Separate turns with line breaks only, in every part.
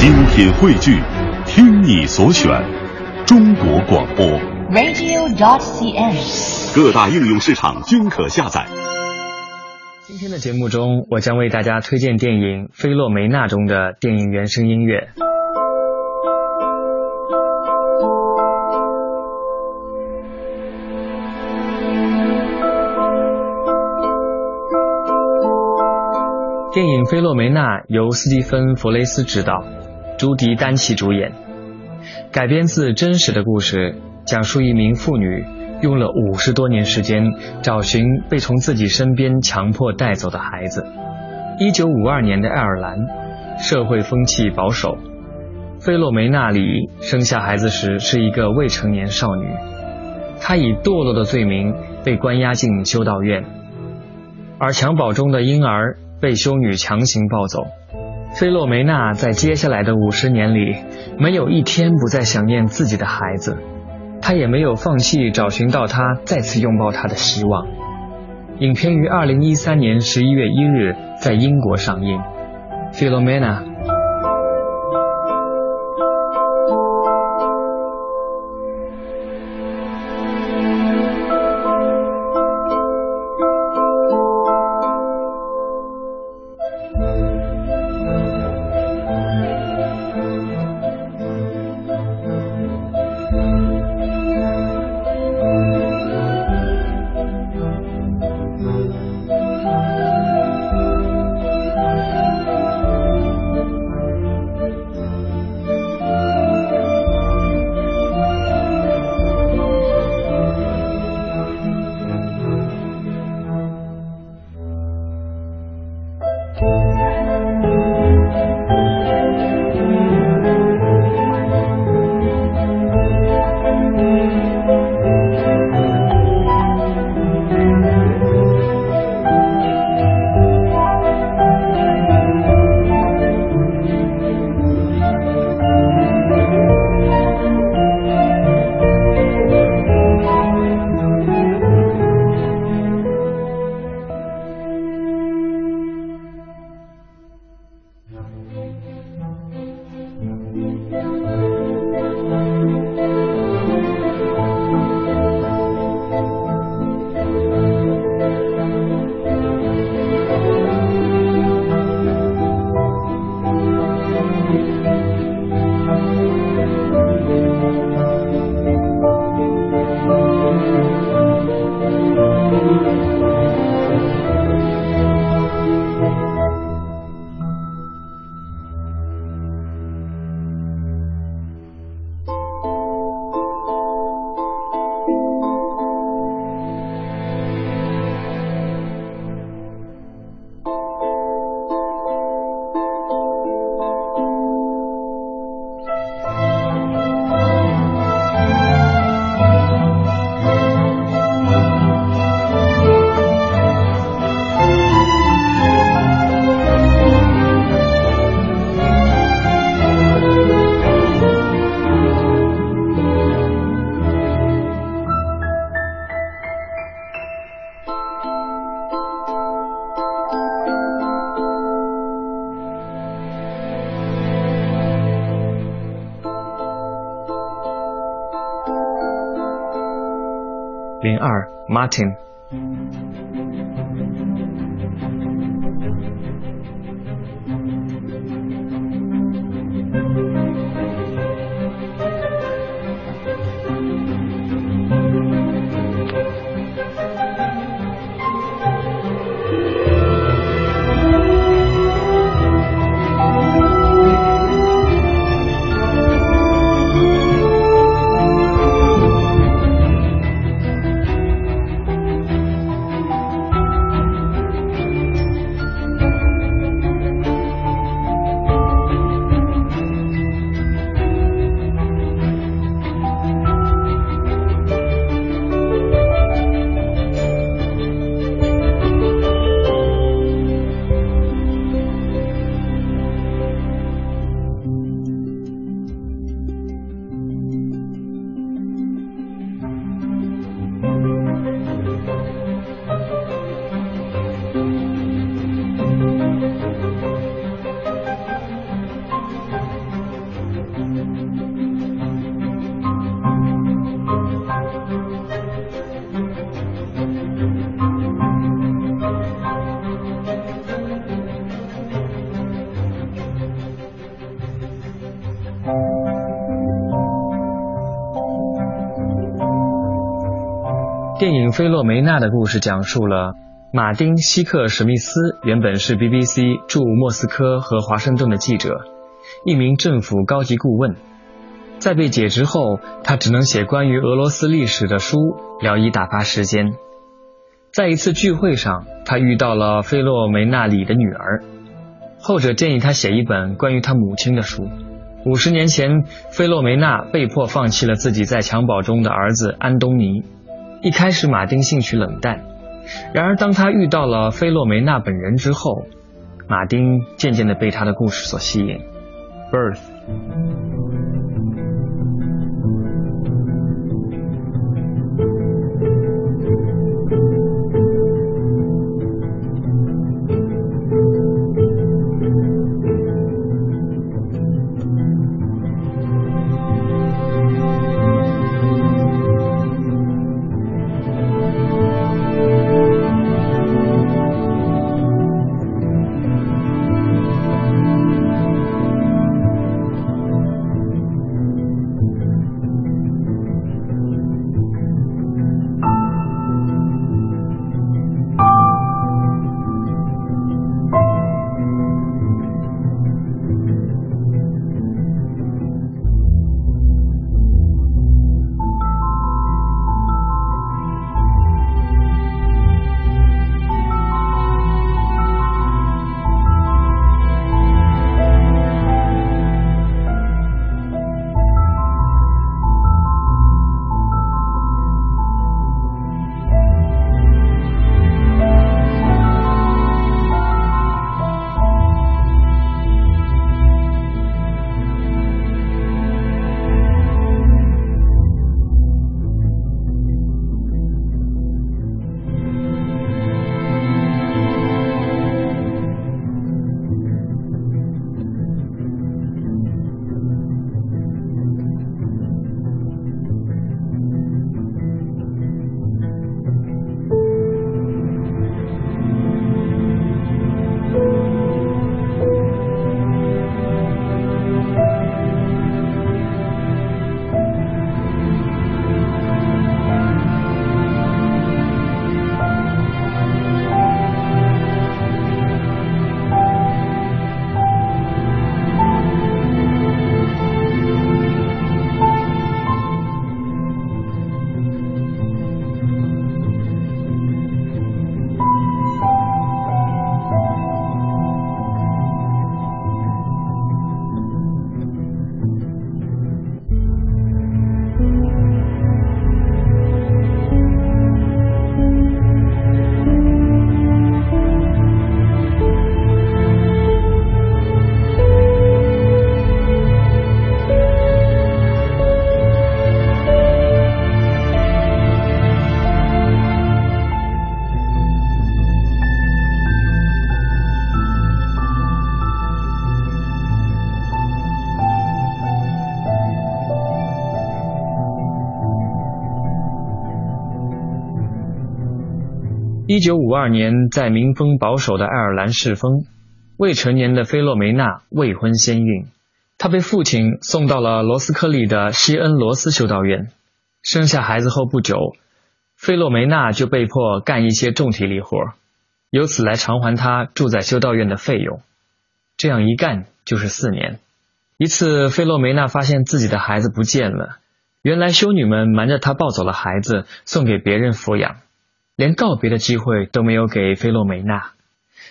精品汇聚，听你所选，中国广播。
radio.dot.cn，。
各大应用市场均可下载。
今天的节目中，我将为大家推荐电影《菲洛梅娜》中的电影原声音乐。电影《菲洛梅娜》由斯蒂芬·弗雷斯执导，朱迪·丹奇主演，改编自真实的故事，讲述一名妇女用了五十多年时间找寻被从自己身边强迫带走的孩子。一九五二年的爱尔兰，社会风气保守，菲洛梅娜里生下孩子时是一个未成年少女，她以堕落的罪名被关押进修道院，而襁褓中的婴儿被修女强行抱走。菲洛梅娜在接下来的五十年里，没有一天不再想念自己的孩子。她也没有放弃找寻到他再次拥抱他的希望。影片于二零一三年十一月一日在英国上映。菲洛梅娜。零二，Martin。《菲洛梅娜》的故事讲述了马丁·希克史密斯原本是 BBC 驻莫斯科和华盛顿的记者，一名政府高级顾问。在被解职后，他只能写关于俄罗斯历史的书，聊以打发时间。在一次聚会上，他遇到了菲洛梅娜里的女儿，后者建议他写一本关于他母亲的书。五十年前，菲洛梅娜被迫放弃了自己在襁褓中的儿子安东尼。一开始，马丁兴趣冷淡。然而，当他遇到了菲洛梅娜本人之后，马丁渐渐的被她的故事所吸引。Birth。一九五二年，在民风保守的爱尔兰世风，未成年的菲洛梅娜未婚先孕，她被父亲送到了罗斯科利的西恩罗斯修道院。生下孩子后不久，菲洛梅娜就被迫干一些重体力活，由此来偿还她住在修道院的费用。这样一干就是四年。一次，菲洛梅娜发现自己的孩子不见了，原来修女们瞒着她抱走了孩子，送给别人抚养。连告别的机会都没有给菲洛梅娜。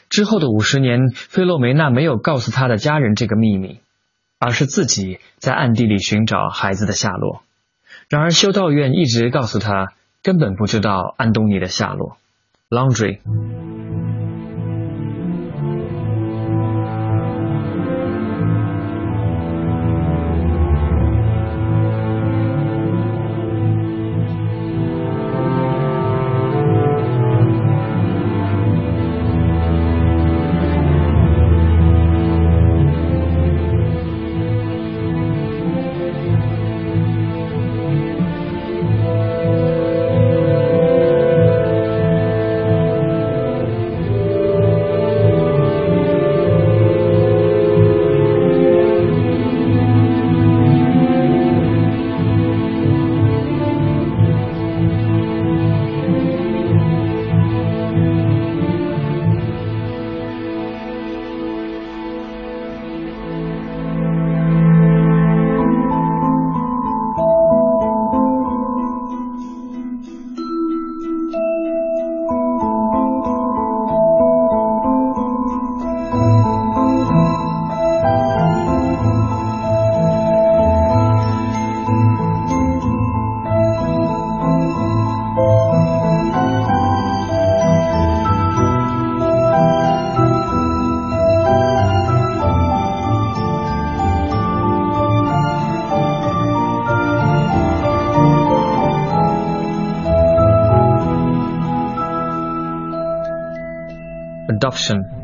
之后的五十年，菲洛梅娜没有告诉她的家人这个秘密，而是自己在暗地里寻找孩子的下落。然而修道院一直告诉她，根本不知道安东尼的下落。Laundry。Adoption.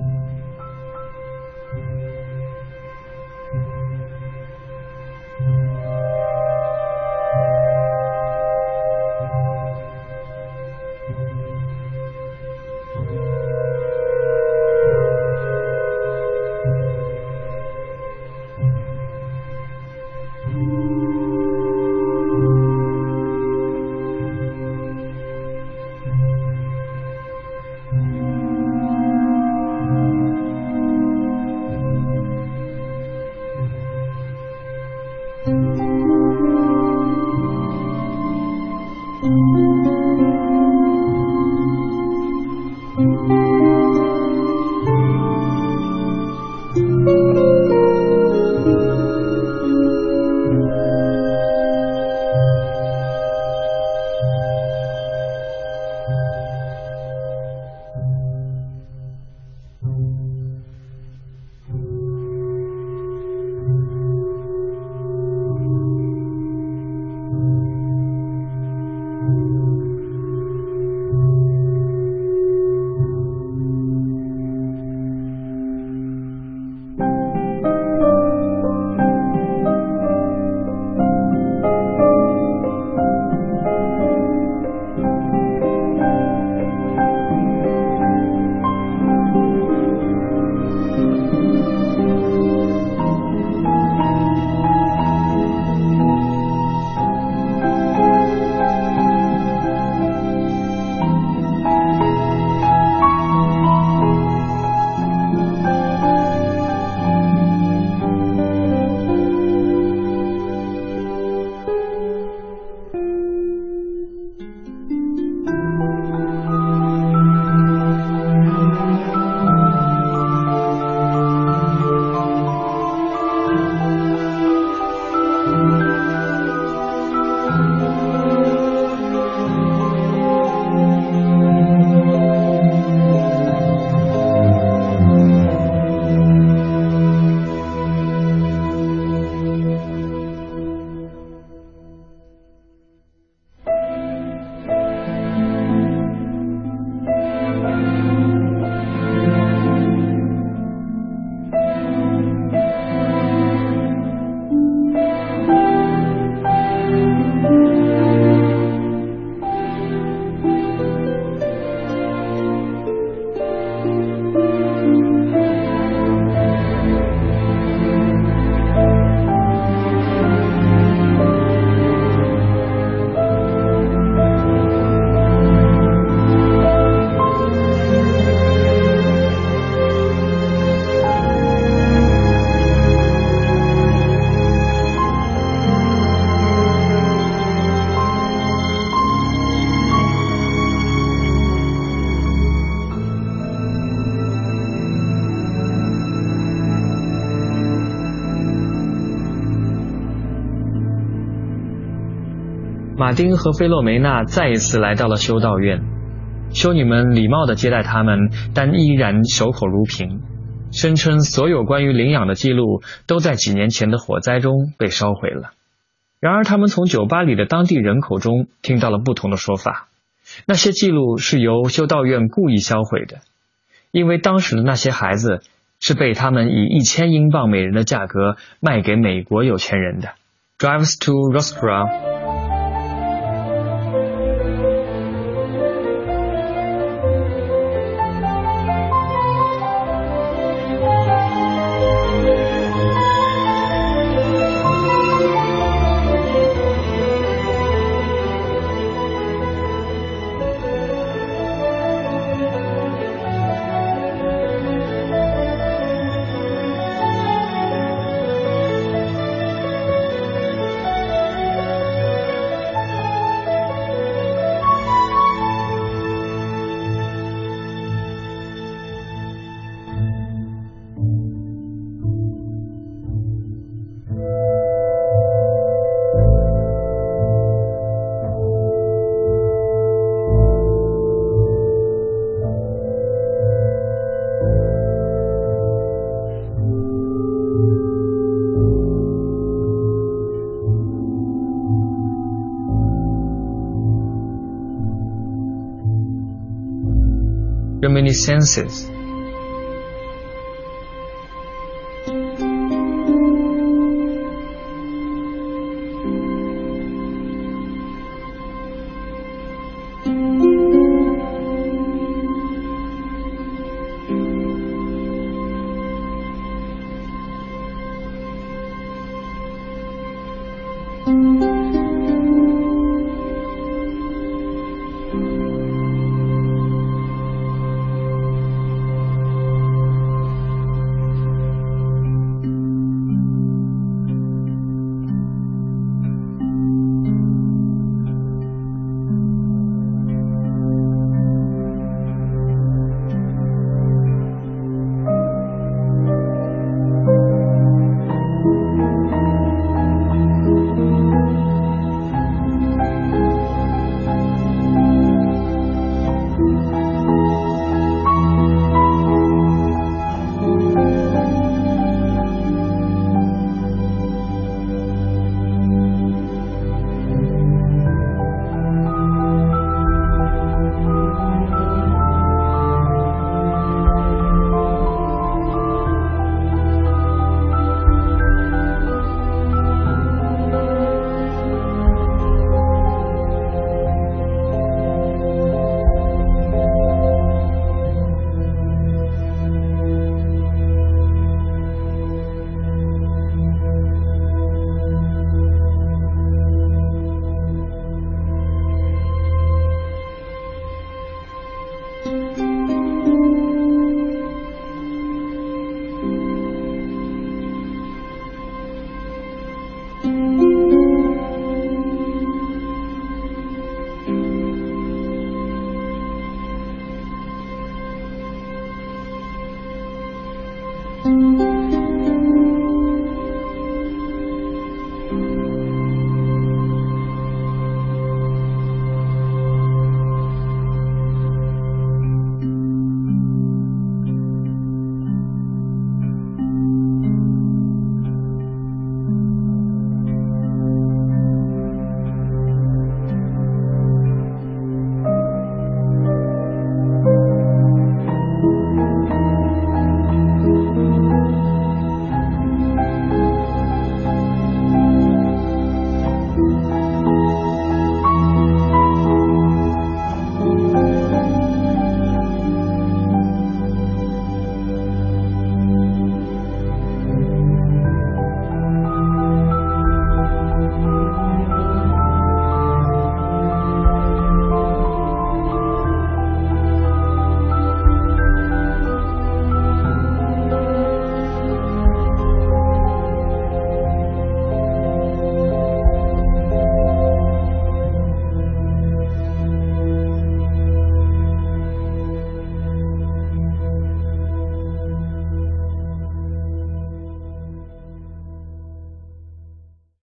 马丁和菲洛梅娜再一次来到了修道院，修女们礼貌地接待他们，但依然守口如瓶，声称所有关于领养的记录都在几年前的火灾中被烧毁了。然而，他们从酒吧里的当地人口中听到了不同的说法，那些记录是由修道院故意销毁的，因为当时的那些孩子是被他们以一千英镑每人的价格卖给美国有钱人的。Drives to rostra many
senses.